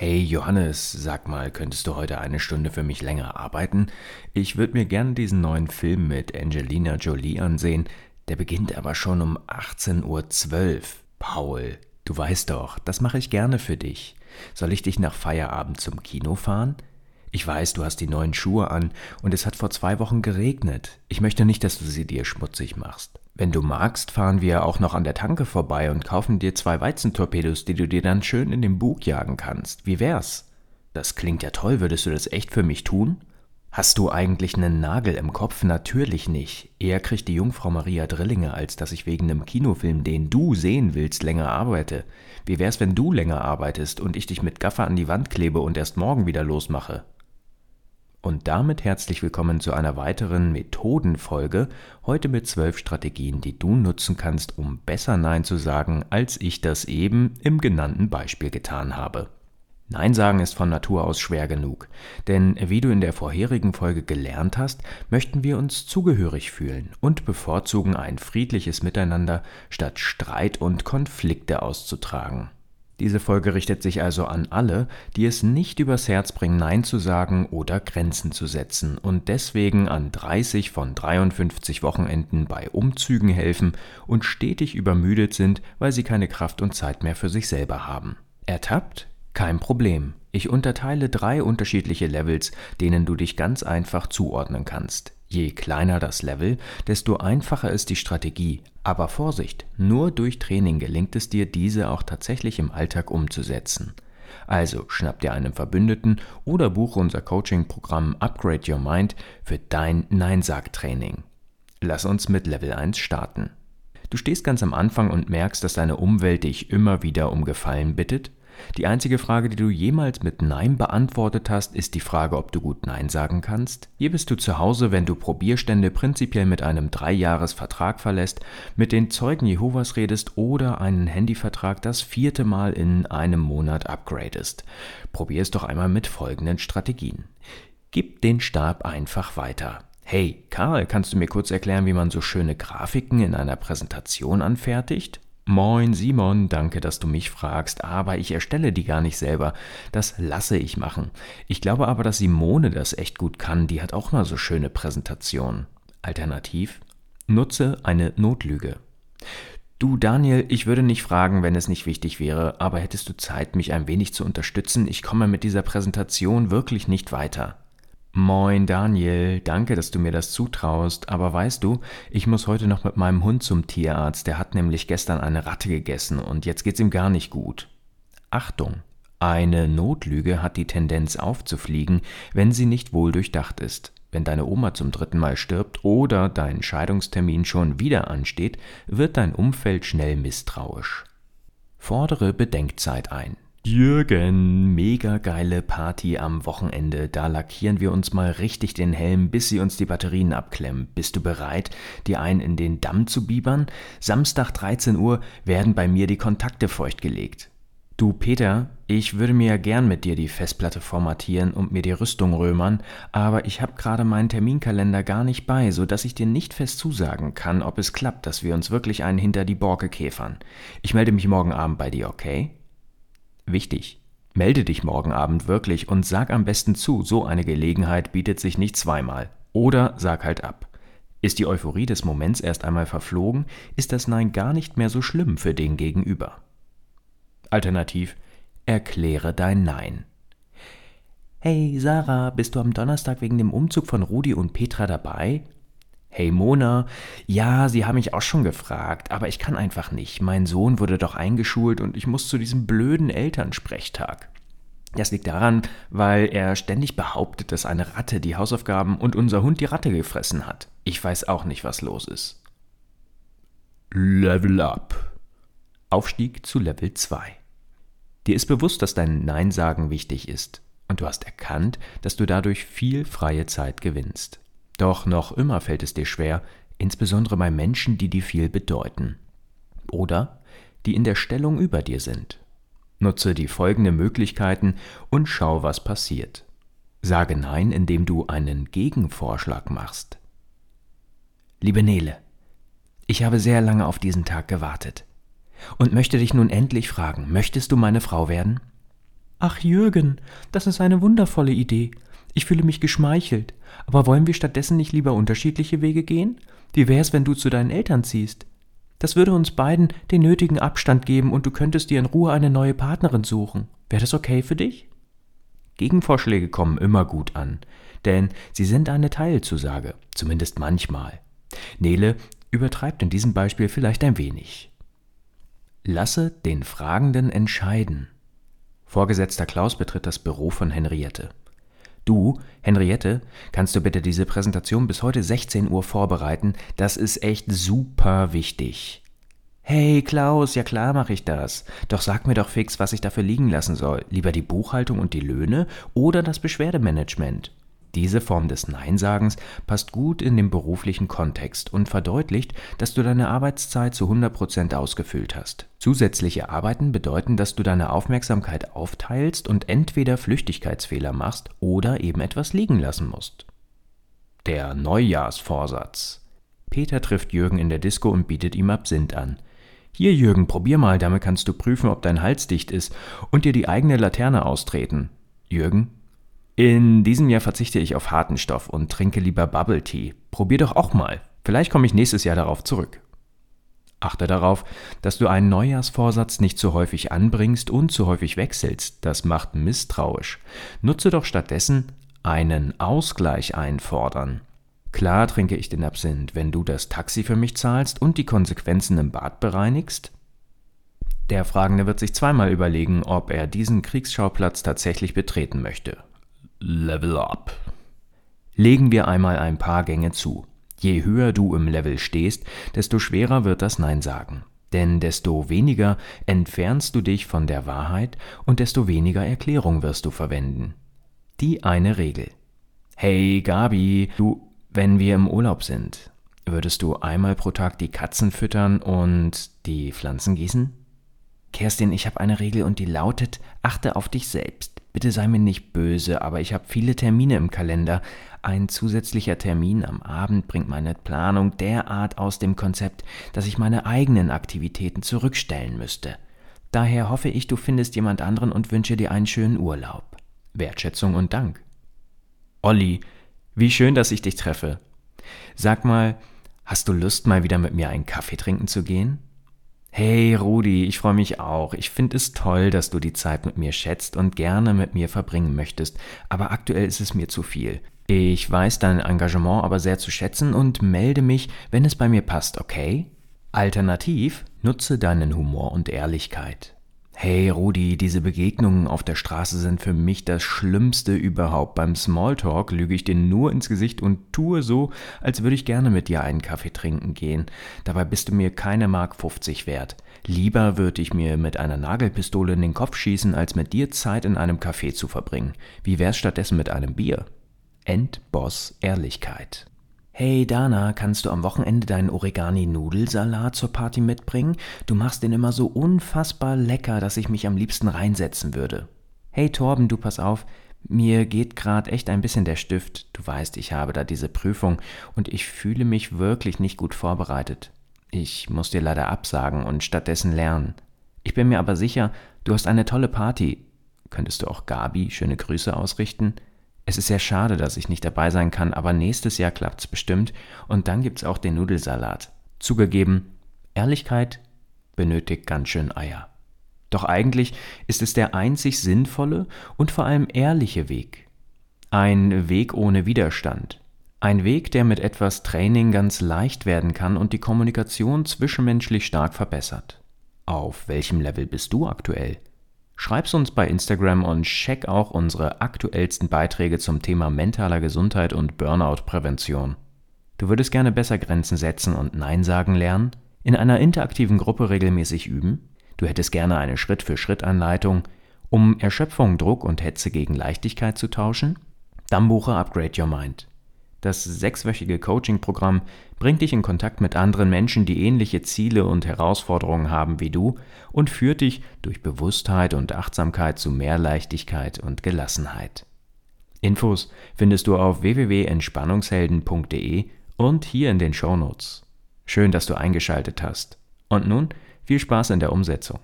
Hey Johannes, sag mal, könntest du heute eine Stunde für mich länger arbeiten? Ich würde mir gern diesen neuen Film mit Angelina Jolie ansehen. Der beginnt aber schon um 18.12 Uhr. Paul, du weißt doch, das mache ich gerne für dich. Soll ich dich nach Feierabend zum Kino fahren? Ich weiß, du hast die neuen Schuhe an und es hat vor zwei Wochen geregnet. Ich möchte nicht, dass du sie dir schmutzig machst. Wenn du magst, fahren wir auch noch an der Tanke vorbei und kaufen dir zwei Weizentorpedos, die du dir dann schön in den Bug jagen kannst. Wie wär's? Das klingt ja toll, würdest du das echt für mich tun? Hast du eigentlich einen Nagel im Kopf? Natürlich nicht. Eher kriegt die Jungfrau Maria Drillinge, als dass ich wegen einem Kinofilm, den du sehen willst, länger arbeite. Wie wär's, wenn du länger arbeitest und ich dich mit Gaffer an die Wand klebe und erst morgen wieder losmache? Und damit herzlich willkommen zu einer weiteren Methodenfolge, heute mit zwölf Strategien, die du nutzen kannst, um besser Nein zu sagen, als ich das eben im genannten Beispiel getan habe. Nein sagen ist von Natur aus schwer genug, denn wie du in der vorherigen Folge gelernt hast, möchten wir uns zugehörig fühlen und bevorzugen ein friedliches Miteinander, statt Streit und Konflikte auszutragen. Diese Folge richtet sich also an alle, die es nicht übers Herz bringen, Nein zu sagen oder Grenzen zu setzen und deswegen an 30 von 53 Wochenenden bei Umzügen helfen und stetig übermüdet sind, weil sie keine Kraft und Zeit mehr für sich selber haben. Ertappt? Kein Problem. Ich unterteile drei unterschiedliche Levels, denen du dich ganz einfach zuordnen kannst. Je kleiner das Level, desto einfacher ist die Strategie. Aber Vorsicht, nur durch Training gelingt es dir, diese auch tatsächlich im Alltag umzusetzen. Also schnapp dir einen Verbündeten oder buche unser Coaching-Programm Upgrade Your Mind für dein Nein-Sag-Training. Lass uns mit Level 1 starten. Du stehst ganz am Anfang und merkst, dass deine Umwelt dich immer wieder um Gefallen bittet die einzige Frage, die du jemals mit Nein beantwortet hast, ist die Frage, ob du gut Nein sagen kannst. Hier bist du zu Hause, wenn du Probierstände prinzipiell mit einem Dreijahresvertrag verlässt, mit den Zeugen Jehovas redest oder einen Handyvertrag das vierte Mal in einem Monat upgradest. Probier es doch einmal mit folgenden Strategien. Gib den Stab einfach weiter. Hey, Karl, kannst du mir kurz erklären, wie man so schöne Grafiken in einer Präsentation anfertigt? Moin Simon, danke, dass du mich fragst, aber ich erstelle die gar nicht selber. Das lasse ich machen. Ich glaube aber, dass Simone das echt gut kann, die hat auch mal so schöne Präsentationen. Alternativ, nutze eine Notlüge. Du Daniel, ich würde nicht fragen, wenn es nicht wichtig wäre, aber hättest du Zeit, mich ein wenig zu unterstützen? Ich komme mit dieser Präsentation wirklich nicht weiter. Moin Daniel, danke, dass du mir das zutraust, aber weißt du, ich muss heute noch mit meinem Hund zum Tierarzt, der hat nämlich gestern eine Ratte gegessen und jetzt geht's ihm gar nicht gut. Achtung, eine Notlüge hat die Tendenz aufzufliegen, wenn sie nicht wohl durchdacht ist. Wenn deine Oma zum dritten Mal stirbt oder dein Scheidungstermin schon wieder ansteht, wird dein Umfeld schnell misstrauisch. Fordere Bedenkzeit ein. Jürgen, mega geile Party am Wochenende. Da lackieren wir uns mal richtig den Helm, bis sie uns die Batterien abklemmen. Bist du bereit, dir einen in den Damm zu biebern? Samstag 13 Uhr werden bei mir die Kontakte feuchtgelegt. Du Peter, ich würde mir ja gern mit dir die Festplatte formatieren und mir die Rüstung römern, aber ich habe gerade meinen Terminkalender gar nicht bei, so dass ich dir nicht fest zusagen kann, ob es klappt, dass wir uns wirklich einen hinter die Borke käfern. Ich melde mich morgen Abend bei dir, okay? Wichtig. Melde dich morgen Abend wirklich und sag am besten zu, so eine Gelegenheit bietet sich nicht zweimal. Oder sag halt ab. Ist die Euphorie des Moments erst einmal verflogen, ist das Nein gar nicht mehr so schlimm für den Gegenüber. Alternativ, erkläre dein Nein. Hey Sarah, bist du am Donnerstag wegen dem Umzug von Rudi und Petra dabei? Hey Mona, ja, Sie haben mich auch schon gefragt, aber ich kann einfach nicht. Mein Sohn wurde doch eingeschult und ich muss zu diesem blöden Elternsprechtag. Das liegt daran, weil er ständig behauptet, dass eine Ratte die Hausaufgaben und unser Hund die Ratte gefressen hat. Ich weiß auch nicht, was los ist. Level up. Aufstieg zu Level 2. Dir ist bewusst, dass dein Nein sagen wichtig ist, und du hast erkannt, dass du dadurch viel freie Zeit gewinnst. Doch noch immer fällt es dir schwer, insbesondere bei Menschen, die dir viel bedeuten. Oder die in der Stellung über dir sind. Nutze die folgenden Möglichkeiten und schau, was passiert. Sage Nein, indem du einen Gegenvorschlag machst. Liebe Nele, ich habe sehr lange auf diesen Tag gewartet und möchte dich nun endlich fragen, möchtest du meine Frau werden? Ach Jürgen, das ist eine wundervolle Idee. Ich fühle mich geschmeichelt. Aber wollen wir stattdessen nicht lieber unterschiedliche Wege gehen? Wie wär's, wenn du zu deinen Eltern ziehst? Das würde uns beiden den nötigen Abstand geben und du könntest dir in Ruhe eine neue Partnerin suchen. Wäre das okay für dich? Gegenvorschläge kommen immer gut an, denn sie sind eine Teilzusage, zumindest manchmal. Nele übertreibt in diesem Beispiel vielleicht ein wenig. Lasse den Fragenden entscheiden. Vorgesetzter Klaus betritt das Büro von Henriette. Du, Henriette, kannst du bitte diese Präsentation bis heute 16 Uhr vorbereiten? Das ist echt super wichtig. Hey Klaus, ja klar mache ich das. Doch sag mir doch fix, was ich dafür liegen lassen soll. Lieber die Buchhaltung und die Löhne oder das Beschwerdemanagement. Diese Form des Neinsagens passt gut in den beruflichen Kontext und verdeutlicht, dass du deine Arbeitszeit zu 100% ausgefüllt hast. Zusätzliche Arbeiten bedeuten, dass du deine Aufmerksamkeit aufteilst und entweder Flüchtigkeitsfehler machst oder eben etwas liegen lassen musst. Der Neujahrsvorsatz. Peter trifft Jürgen in der Disco und bietet ihm Absinth an. Hier, Jürgen, probier mal, damit kannst du prüfen, ob dein Hals dicht ist und dir die eigene Laterne austreten. Jürgen, in diesem Jahr verzichte ich auf harten Stoff und trinke lieber Bubble Tea. Probier doch auch mal. Vielleicht komme ich nächstes Jahr darauf zurück. Achte darauf, dass du einen Neujahrsvorsatz nicht zu häufig anbringst und zu häufig wechselst. Das macht misstrauisch. Nutze doch stattdessen einen Ausgleich einfordern. Klar trinke ich den Absinth, wenn du das Taxi für mich zahlst und die Konsequenzen im Bad bereinigst? Der Fragende wird sich zweimal überlegen, ob er diesen Kriegsschauplatz tatsächlich betreten möchte. Level Up. Legen wir einmal ein paar Gänge zu. Je höher du im Level stehst, desto schwerer wird das Nein sagen. Denn desto weniger entfernst du dich von der Wahrheit und desto weniger Erklärung wirst du verwenden. Die eine Regel. Hey Gabi, du, wenn wir im Urlaub sind, würdest du einmal pro Tag die Katzen füttern und die Pflanzen gießen? Kerstin, ich habe eine Regel und die lautet, achte auf dich selbst. Bitte sei mir nicht böse, aber ich habe viele Termine im Kalender. Ein zusätzlicher Termin am Abend bringt meine Planung derart aus dem Konzept, dass ich meine eigenen Aktivitäten zurückstellen müsste. Daher hoffe ich, du findest jemand anderen und wünsche dir einen schönen Urlaub. Wertschätzung und Dank. Olli, wie schön, dass ich dich treffe. Sag mal, hast du Lust, mal wieder mit mir einen Kaffee trinken zu gehen? Hey Rudi, ich freue mich auch. Ich finde es toll, dass du die Zeit mit mir schätzt und gerne mit mir verbringen möchtest, aber aktuell ist es mir zu viel. Ich weiß dein Engagement aber sehr zu schätzen und melde mich, wenn es bei mir passt, okay? Alternativ nutze deinen Humor und Ehrlichkeit. Hey Rudi, diese Begegnungen auf der Straße sind für mich das Schlimmste überhaupt. Beim Smalltalk lüge ich dir nur ins Gesicht und tue so, als würde ich gerne mit dir einen Kaffee trinken gehen. Dabei bist du mir keine Mark 50 wert. Lieber würde ich mir mit einer Nagelpistole in den Kopf schießen, als mit dir Zeit in einem Café zu verbringen. Wie wär's stattdessen mit einem Bier? Endboss Ehrlichkeit. Hey Dana, kannst du am Wochenende deinen Oregani-Nudelsalat zur Party mitbringen? Du machst den immer so unfassbar lecker, dass ich mich am liebsten reinsetzen würde. Hey Torben, du pass auf, mir geht gerade echt ein bisschen der Stift. Du weißt, ich habe da diese Prüfung und ich fühle mich wirklich nicht gut vorbereitet. Ich muss dir leider absagen und stattdessen lernen. Ich bin mir aber sicher, du hast eine tolle Party. Könntest du auch Gabi schöne Grüße ausrichten? Es ist sehr schade, dass ich nicht dabei sein kann, aber nächstes Jahr klappt's bestimmt und dann gibt's auch den Nudelsalat. Zugegeben, Ehrlichkeit benötigt ganz schön Eier. Doch eigentlich ist es der einzig sinnvolle und vor allem ehrliche Weg. Ein Weg ohne Widerstand. Ein Weg, der mit etwas Training ganz leicht werden kann und die Kommunikation zwischenmenschlich stark verbessert. Auf welchem Level bist du aktuell? Schreib's uns bei Instagram und check auch unsere aktuellsten Beiträge zum Thema mentaler Gesundheit und Burnout-Prävention. Du würdest gerne besser Grenzen setzen und Nein sagen lernen? In einer interaktiven Gruppe regelmäßig üben? Du hättest gerne eine Schritt-für-Schritt-Anleitung, um Erschöpfung, Druck und Hetze gegen Leichtigkeit zu tauschen? Dann buche Upgrade Your Mind. Das sechswöchige Coaching-Programm bringt dich in Kontakt mit anderen Menschen, die ähnliche Ziele und Herausforderungen haben wie du und führt dich durch Bewusstheit und Achtsamkeit zu mehr Leichtigkeit und Gelassenheit. Infos findest du auf www.entspannungshelden.de und hier in den Shownotes. Schön, dass du eingeschaltet hast. Und nun viel Spaß in der Umsetzung.